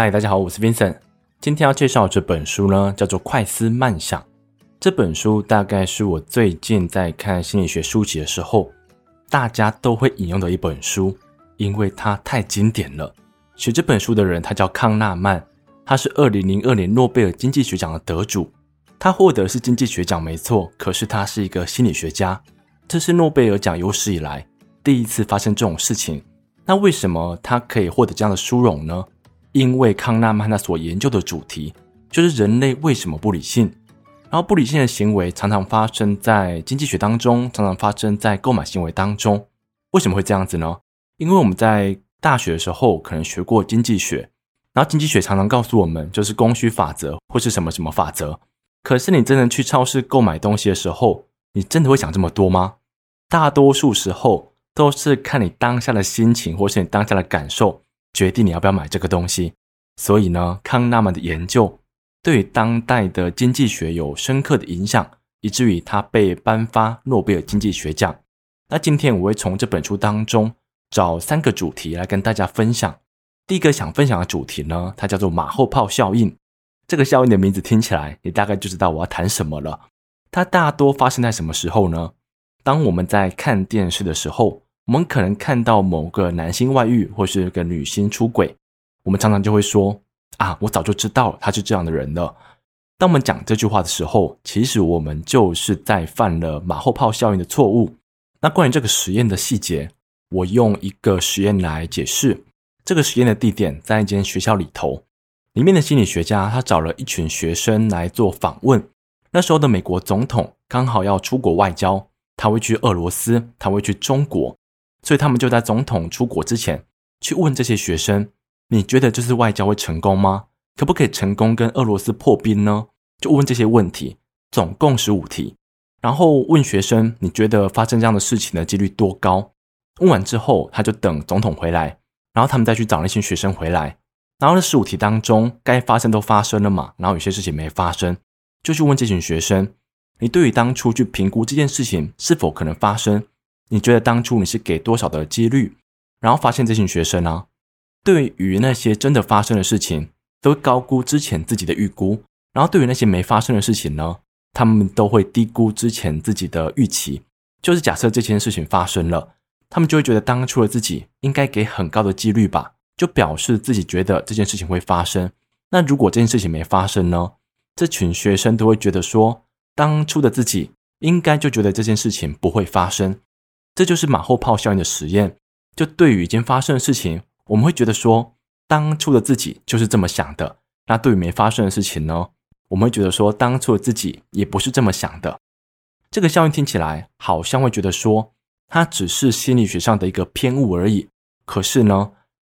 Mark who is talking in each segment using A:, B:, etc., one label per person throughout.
A: 嗨，大家好，我是 Vincent。今天要介绍这本书呢，叫做《快思慢想》。这本书大概是我最近在看心理学书籍的时候，大家都会引用的一本书，因为它太经典了。写这本书的人他叫康纳曼，他是二零零二年诺贝尔经济学奖的得主。他获得是经济学奖没错，可是他是一个心理学家，这是诺贝尔奖有史以来第一次发生这种事情。那为什么他可以获得这样的殊荣呢？因为康纳曼他所研究的主题就是人类为什么不理性，然后不理性的行为常常发生在经济学当中，常常发生在购买行为当中。为什么会这样子呢？因为我们在大学的时候可能学过经济学，然后经济学常常告诉我们就是供需法则或是什么什么法则。可是你真的去超市购买东西的时候，你真的会想这么多吗？大多数时候都是看你当下的心情或是你当下的感受。决定你要不要买这个东西，所以呢，康纳曼的研究对当代的经济学有深刻的影响，以至于他被颁发诺贝尔经济学奖。那今天我会从这本书当中找三个主题来跟大家分享。第一个想分享的主题呢，它叫做马后炮效应。这个效应的名字听起来，你大概就知道我要谈什么了。它大多发生在什么时候呢？当我们在看电视的时候。我们可能看到某个男星外遇，或是个女星出轨，我们常常就会说：“啊，我早就知道他是这样的人了。”当我们讲这句话的时候，其实我们就是在犯了马后炮效应的错误。那关于这个实验的细节，我用一个实验来解释。这个实验的地点在一间学校里头，里面的心理学家他找了一群学生来做访问。那时候的美国总统刚好要出国外交，他会去俄罗斯，他会去中国。所以他们就在总统出国之前去问这些学生：“你觉得这次外交会成功吗？可不可以成功跟俄罗斯破冰呢？”就问这些问题，总共十五题。然后问学生：“你觉得发生这样的事情的几率多高？”问完之后，他就等总统回来，然后他们再去找那些学生回来。然后这十五题当中，该发生都发生了嘛，然后有些事情没发生，就去问这群学生：“你对于当初去评估这件事情是否可能发生？”你觉得当初你是给多少的几率？然后发现这群学生呢、啊，对于那些真的发生的事情，都高估之前自己的预估；然后对于那些没发生的事情呢，他们都会低估之前自己的预期。就是假设这件事情发生了，他们就会觉得当初的自己应该给很高的几率吧，就表示自己觉得这件事情会发生。那如果这件事情没发生呢？这群学生都会觉得说，当初的自己应该就觉得这件事情不会发生。这就是马后炮效应的实验。就对于已经发生的事情，我们会觉得说，当初的自己就是这么想的。那对于没发生的事情呢，我们会觉得说，当初的自己也不是这么想的。这个效应听起来好像会觉得说，它只是心理学上的一个偏误而已。可是呢，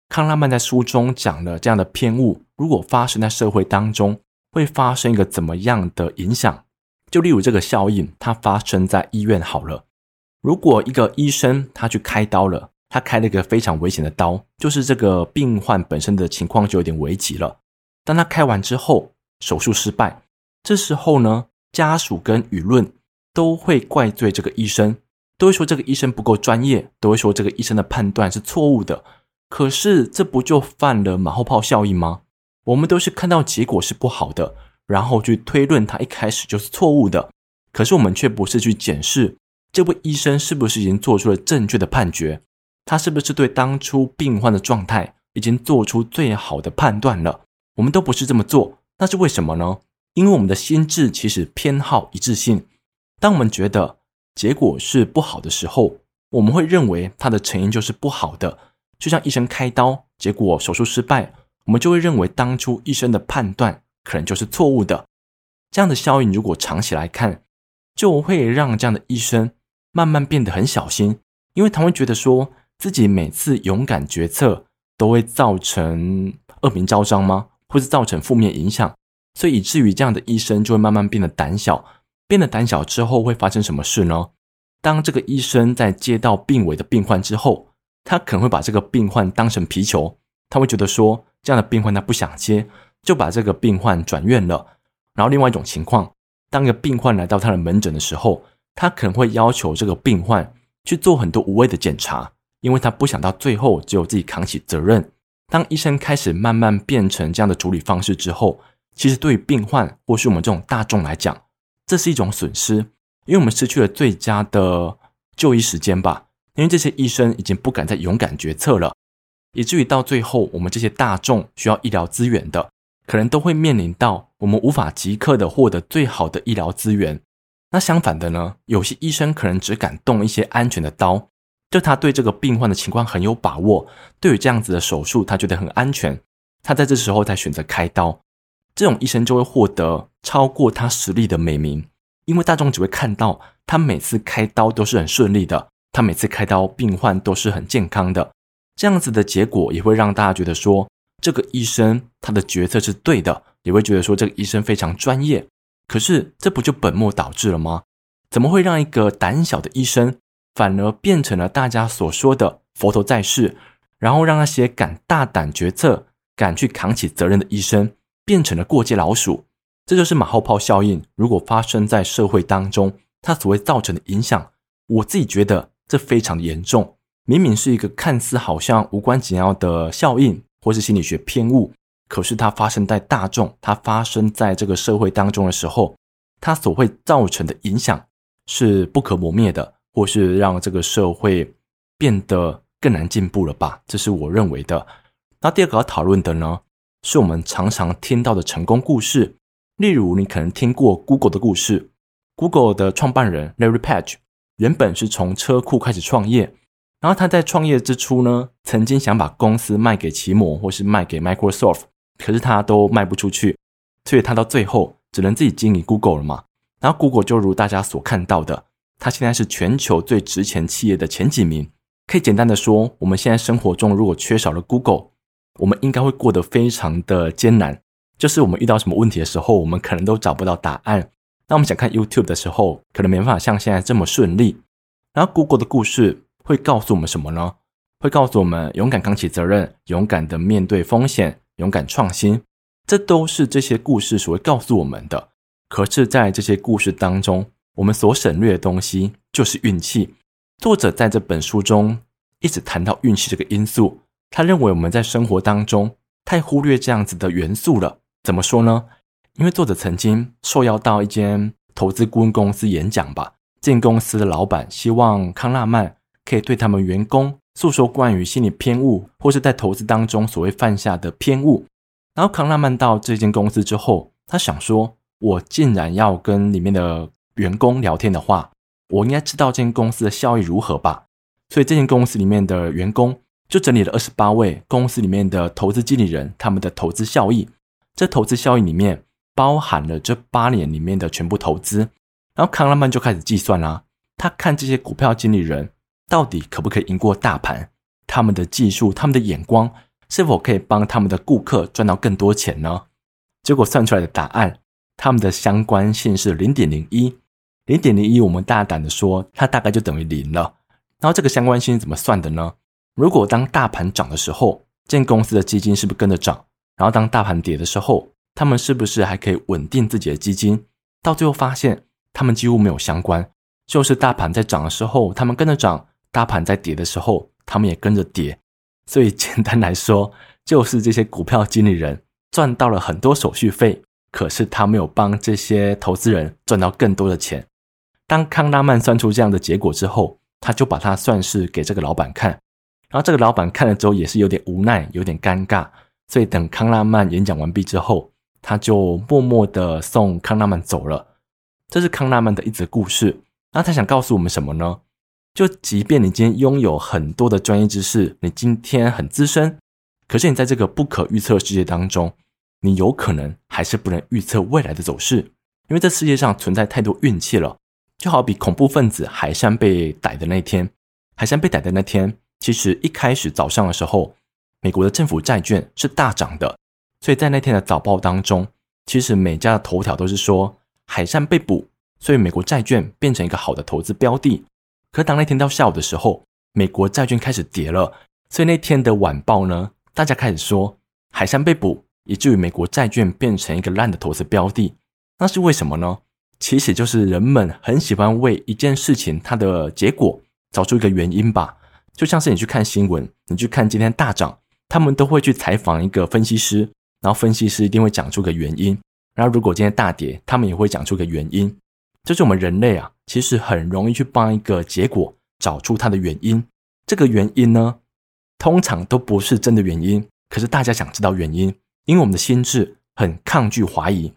A: 康拉曼在书中讲了这样的偏误，如果发生在社会当中，会发生一个怎么样的影响？就例如这个效应，它发生在医院好了。如果一个医生他去开刀了，他开了一个非常危险的刀，就是这个病患本身的情况就有点危急了。当他开完之后，手术失败，这时候呢，家属跟舆论都会怪罪这个医生，都会说这个医生不够专业，都会说这个医生的判断是错误的。可是这不就犯了马后炮效应吗？我们都是看到结果是不好的，然后去推论他一开始就是错误的，可是我们却不是去检视。这位医生是不是已经做出了正确的判决？他是不是对当初病患的状态已经做出最好的判断了？我们都不是这么做，那是为什么呢？因为我们的心智其实偏好一致性。当我们觉得结果是不好的时候，我们会认为它的成因就是不好的。就像医生开刀，结果手术失败，我们就会认为当初医生的判断可能就是错误的。这样的效应如果长期来看，就会让这样的医生。慢慢变得很小心，因为他会觉得说自己每次勇敢决策都会造成恶名昭彰吗？或是造成负面影响？所以以至于这样的医生就会慢慢变得胆小。变得胆小之后会发生什么事呢？当这个医生在接到病危的病患之后，他可能会把这个病患当成皮球，他会觉得说这样的病患他不想接，就把这个病患转院了。然后另外一种情况，当一个病患来到他的门诊的时候，他可能会要求这个病患去做很多无谓的检查，因为他不想到最后只有自己扛起责任。当医生开始慢慢变成这样的处理方式之后，其实对于病患或是我们这种大众来讲，这是一种损失，因为我们失去了最佳的就医时间吧。因为这些医生已经不敢再勇敢决策了，以至于到最后，我们这些大众需要医疗资源的，可能都会面临到我们无法即刻的获得最好的医疗资源。那相反的呢，有些医生可能只敢动一些安全的刀，就他对这个病患的情况很有把握，对于这样子的手术他觉得很安全，他在这时候才选择开刀。这种医生就会获得超过他实力的美名，因为大众只会看到他每次开刀都是很顺利的，他每次开刀病患都是很健康的，这样子的结果也会让大家觉得说这个医生他的决策是对的，也会觉得说这个医生非常专业。可是这不就本末倒置了吗？怎么会让一个胆小的医生反而变成了大家所说的佛头在世，然后让那些敢大胆决策、敢去扛起责任的医生？变成了过街老鼠，这就是马后炮效应。如果发生在社会当中，它所会造成的影响，我自己觉得这非常的严重。明明是一个看似好像无关紧要的效应，或是心理学偏误，可是它发生在大众，它发生在这个社会当中的时候，它所会造成的影响是不可磨灭的，或是让这个社会变得更难进步了吧？这是我认为的。那第二个要讨论的呢？是我们常常听到的成功故事，例如你可能听过 Google 的故事。Google 的创办人 Larry Page 原本是从车库开始创业，然后他在创业之初呢，曾经想把公司卖给奇摩或是卖给 Microsoft，可是他都卖不出去，所以他到最后只能自己经营 Google 了嘛。然后 Google 就如大家所看到的，他现在是全球最值钱企业的前几名。可以简单的说，我们现在生活中如果缺少了 Google，我们应该会过得非常的艰难，就是我们遇到什么问题的时候，我们可能都找不到答案。那我们想看 YouTube 的时候，可能没办法像现在这么顺利。然后 Google 的故事会告诉我们什么呢？会告诉我们勇敢扛起责任，勇敢的面对风险，勇敢创新。这都是这些故事所会告诉我们的。可是，在这些故事当中，我们所省略的东西就是运气。作者在这本书中一直谈到运气这个因素。他认为我们在生活当中太忽略这样子的元素了。怎么说呢？因为作者曾经受邀到一间投资顾问公司演讲吧。这公司的老板希望康纳曼可以对他们员工诉说关于心理偏误，或是在投资当中所谓犯下的偏误。然后康纳曼到这间公司之后，他想说：“我既然要跟里面的员工聊天的话，我应该知道这间公司的效益如何吧？”所以这间公司里面的员工。就整理了二十八位公司里面的投资经理人，他们的投资效益。这投资效益里面包含了这八年里面的全部投资。然后康纳曼就开始计算啦，他看这些股票经理人到底可不可以赢过大盘，他们的技术、他们的眼光是否可以帮他们的顾客赚到更多钱呢？结果算出来的答案，他们的相关性是零点零一，零点零一，我们大胆的说，它大概就等于零了。然后这个相关性是怎么算的呢？如果当大盘涨的时候，这公司的基金是不是跟着涨？然后当大盘跌的时候，他们是不是还可以稳定自己的基金？到最后发现，他们几乎没有相关，就是大盘在涨的时候，他们跟着涨；大盘在跌的时候，他们也跟着跌。所以简单来说，就是这些股票经理人赚到了很多手续费，可是他没有帮这些投资人赚到更多的钱。当康纳曼算出这样的结果之后，他就把它算式给这个老板看。然后这个老板看了之后也是有点无奈，有点尴尬，所以等康纳曼演讲完毕之后，他就默默的送康纳曼走了。这是康纳曼的一则故事。那他想告诉我们什么呢？就即便你今天拥有很多的专业知识，你今天很资深，可是你在这个不可预测世界当中，你有可能还是不能预测未来的走势，因为这世界上存在太多运气了。就好比恐怖分子海山被逮的那天，海山被逮的那天。其实一开始早上的时候，美国的政府债券是大涨的，所以在那天的早报当中，其实每家的头条都是说海山被捕，所以美国债券变成一个好的投资标的。可当那天到下午的时候，美国债券开始跌了，所以那天的晚报呢，大家开始说海山被捕，以至于美国债券变成一个烂的投资标的。那是为什么呢？其实就是人们很喜欢为一件事情它的结果找出一个原因吧。就像是你去看新闻，你去看今天大涨，他们都会去采访一个分析师，然后分析师一定会讲出个原因。然后如果今天大跌，他们也会讲出个原因。就是我们人类啊，其实很容易去帮一个结果找出它的原因。这个原因呢，通常都不是真的原因，可是大家想知道原因，因为我们的心智很抗拒怀疑。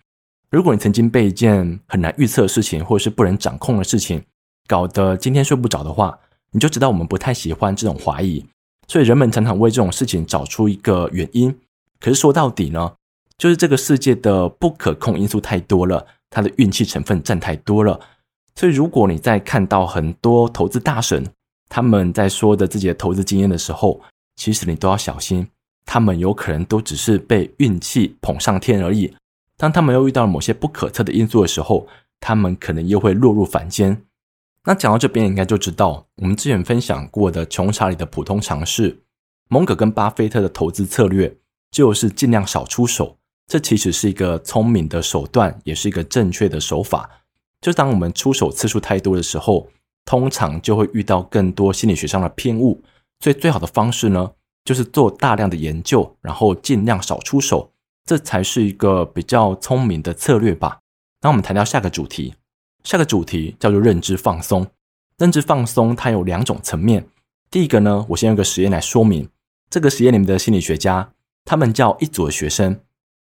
A: 如果你曾经被一件很难预测的事情，或者是不能掌控的事情，搞得今天睡不着的话，你就知道我们不太喜欢这种怀疑。所以人们常常为这种事情找出一个原因。可是说到底呢，就是这个世界的不可控因素太多了，他的运气成分占太多了。所以如果你在看到很多投资大神，他们在说的自己的投资经验的时候，其实你都要小心，他们有可能都只是被运气捧上天而已。当他们又遇到了某些不可测的因素的时候，他们可能又会落入凡间。那讲到这边，应该就知道我们之前分享过的穷查理的普通常识，蒙格跟巴菲特的投资策略就是尽量少出手。这其实是一个聪明的手段，也是一个正确的手法。就当我们出手次数太多的时候，通常就会遇到更多心理学上的偏误，所以最好的方式呢，就是做大量的研究，然后尽量少出手，这才是一个比较聪明的策略吧。那我们谈到下个主题，下个主题叫做认知放松。认知放松它有两种层面，第一个呢，我先用个实验来说明。这个实验里面的心理学家，他们叫一组的学生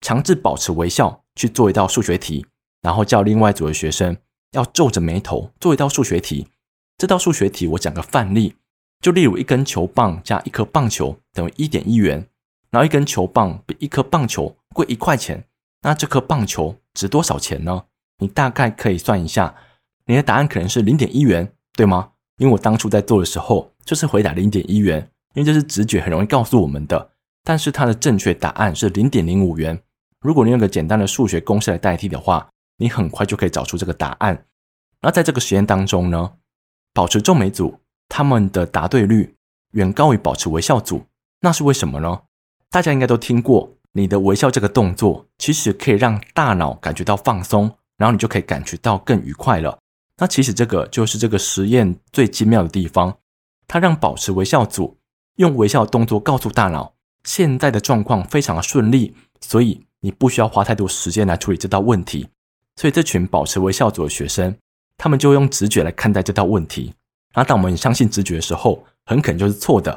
A: 强制保持微笑去做一道数学题，然后叫另外一组的学生要皱着眉头做一道数学题。这道数学题我讲个范例，就例如一根球棒加一颗棒球等于一点一元，然后一根球棒比一颗棒球贵一块钱，那这颗棒球值多少钱呢？你大概可以算一下，你的答案可能是零点一元，对吗？因为我当初在做的时候就是回答零点一元，因为这是直觉很容易告诉我们的。但是它的正确答案是零点零五元。如果你用个简单的数学公式来代替的话，你很快就可以找出这个答案。那在这个实验当中呢，保持皱眉组，他们的答对率远高于保持微笑组，那是为什么呢？大家应该都听过，你的微笑这个动作其实可以让大脑感觉到放松，然后你就可以感觉到更愉快了。那其实这个就是这个实验最精妙的地方，它让保持微笑组用微笑动作告诉大脑，现在的状况非常的顺利，所以你不需要花太多时间来处理这道问题。所以这群保持微笑组的学生。他们就用直觉来看待这道问题，然后当我们相信直觉的时候，很可能就是错的。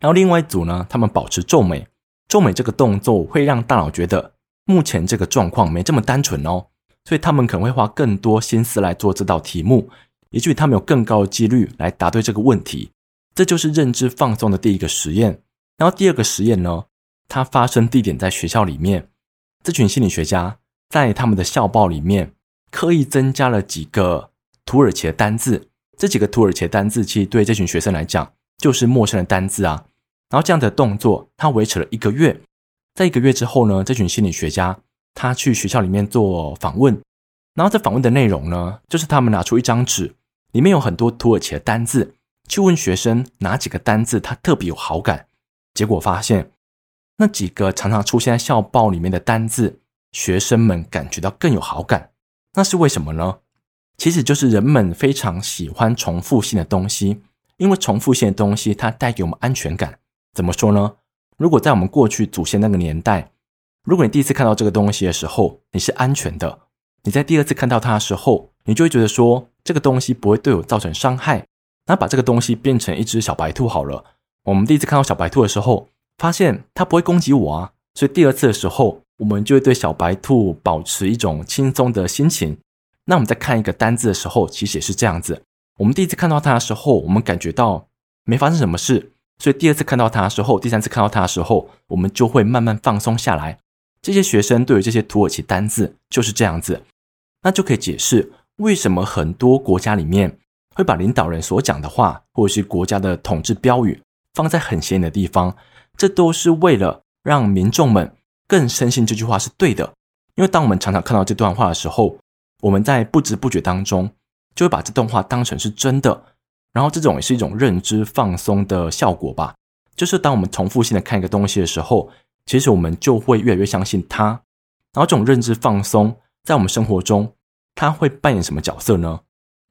A: 然后另外一组呢，他们保持皱眉，皱眉这个动作会让大脑觉得目前这个状况没这么单纯哦，所以他们可能会花更多心思来做这道题目，以至于他们有更高的几率来答对这个问题。这就是认知放松的第一个实验。然后第二个实验呢，它发生地点在学校里面，这群心理学家在他们的校报里面刻意增加了几个。土耳其的单字，这几个土耳其的单字其实对这群学生来讲就是陌生的单字啊。然后这样的动作，他维持了一个月。在一个月之后呢，这群心理学家他去学校里面做访问，然后这访问的内容呢，就是他们拿出一张纸，里面有很多土耳其的单字，去问学生哪几个单字他特别有好感。结果发现，那几个常常出现在校报里面的单字，学生们感觉到更有好感。那是为什么呢？其实就是人们非常喜欢重复性的东西，因为重复性的东西它带给我们安全感。怎么说呢？如果在我们过去祖先那个年代，如果你第一次看到这个东西的时候，你是安全的；你在第二次看到它的时候，你就会觉得说这个东西不会对我造成伤害。那把这个东西变成一只小白兔好了。我们第一次看到小白兔的时候，发现它不会攻击我啊，所以第二次的时候，我们就会对小白兔保持一种轻松的心情。那我们在看一个单字的时候，其实也是这样子。我们第一次看到它的时候，我们感觉到没发生什么事，所以第二次看到它的时候，第三次看到它的时候，我们就会慢慢放松下来。这些学生对于这些土耳其单字就是这样子，那就可以解释为什么很多国家里面会把领导人所讲的话，或者是国家的统治标语放在很显眼的地方，这都是为了让民众们更深信这句话是对的。因为当我们常常看到这段话的时候，我们在不知不觉当中就会把这段话当成是真的，然后这种也是一种认知放松的效果吧。就是当我们重复性的看一个东西的时候，其实我们就会越来越相信它。然后这种认知放松在我们生活中，它会扮演什么角色呢？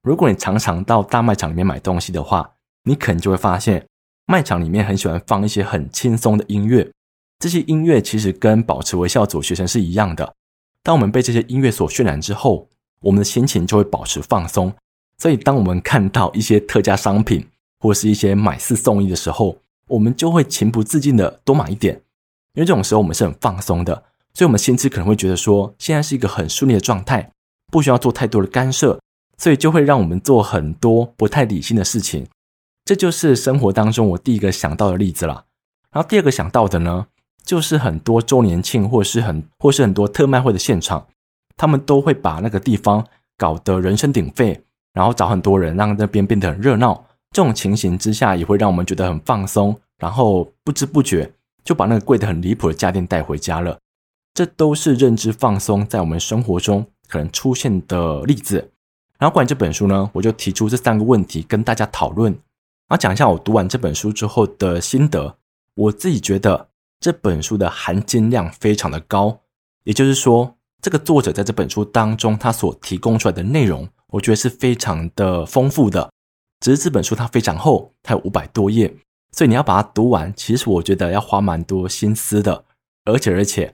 A: 如果你常常到大卖场里面买东西的话，你可能就会发现，卖场里面很喜欢放一些很轻松的音乐，这些音乐其实跟保持微笑组学生是一样的。当我们被这些音乐所渲染之后，我们的心情就会保持放松。所以，当我们看到一些特价商品或是一些买四送一的时候，我们就会情不自禁的多买一点，因为这种时候我们是很放松的，所以我们心智可能会觉得说，现在是一个很顺利的状态，不需要做太多的干涉，所以就会让我们做很多不太理性的事情。这就是生活当中我第一个想到的例子了。然后第二个想到的呢，就是很多周年庆或是很或是很多特卖会的现场，他们都会把那个地方搞得人声鼎沸，然后找很多人让那边变得很热闹。这种情形之下，也会让我们觉得很放松，然后不知不觉就把那个贵的很离谱的家电带回家了。这都是认知放松在我们生活中可能出现的例子。然后关于这本书呢，我就提出这三个问题跟大家讨论。然后讲一下我读完这本书之后的心得。我自己觉得这本书的含金量非常的高，也就是说，这个作者在这本书当中他所提供出来的内容，我觉得是非常的丰富的。只是这本书它非常厚，它有五百多页，所以你要把它读完，其实我觉得要花蛮多心思的。而且而且，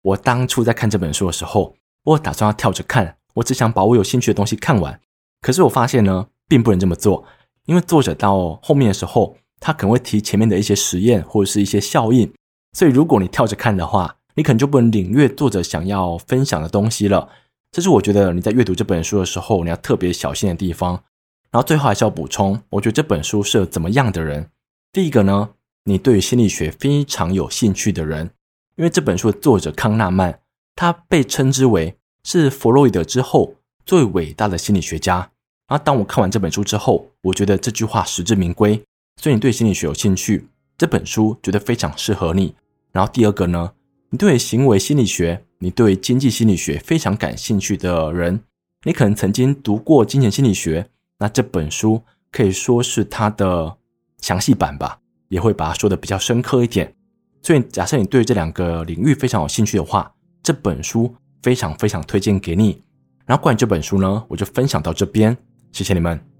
A: 我当初在看这本书的时候，我打算要跳着看，我只想把我有兴趣的东西看完。可是我发现呢，并不能这么做。因为作者到后面的时候，他可能会提前面的一些实验或者是一些效应，所以如果你跳着看的话，你可能就不能领略作者想要分享的东西了。这是我觉得你在阅读这本书的时候，你要特别小心的地方。然后最后还是要补充，我觉得这本书适合怎么样的人？第一个呢，你对于心理学非常有兴趣的人，因为这本书的作者康纳曼，他被称之为是弗洛伊德之后最伟大的心理学家。然后，当我看完这本书之后，我觉得这句话实至名归。所以，你对心理学有兴趣，这本书觉得非常适合你。然后，第二个呢，你对行为心理学、你对经济心理学非常感兴趣的人，你可能曾经读过金钱心理学，那这本书可以说是它的详细版吧，也会把它说的比较深刻一点。所以，假设你对这两个领域非常有兴趣的话，这本书非常非常推荐给你。然后，关于这本书呢，我就分享到这边。谢谢你们。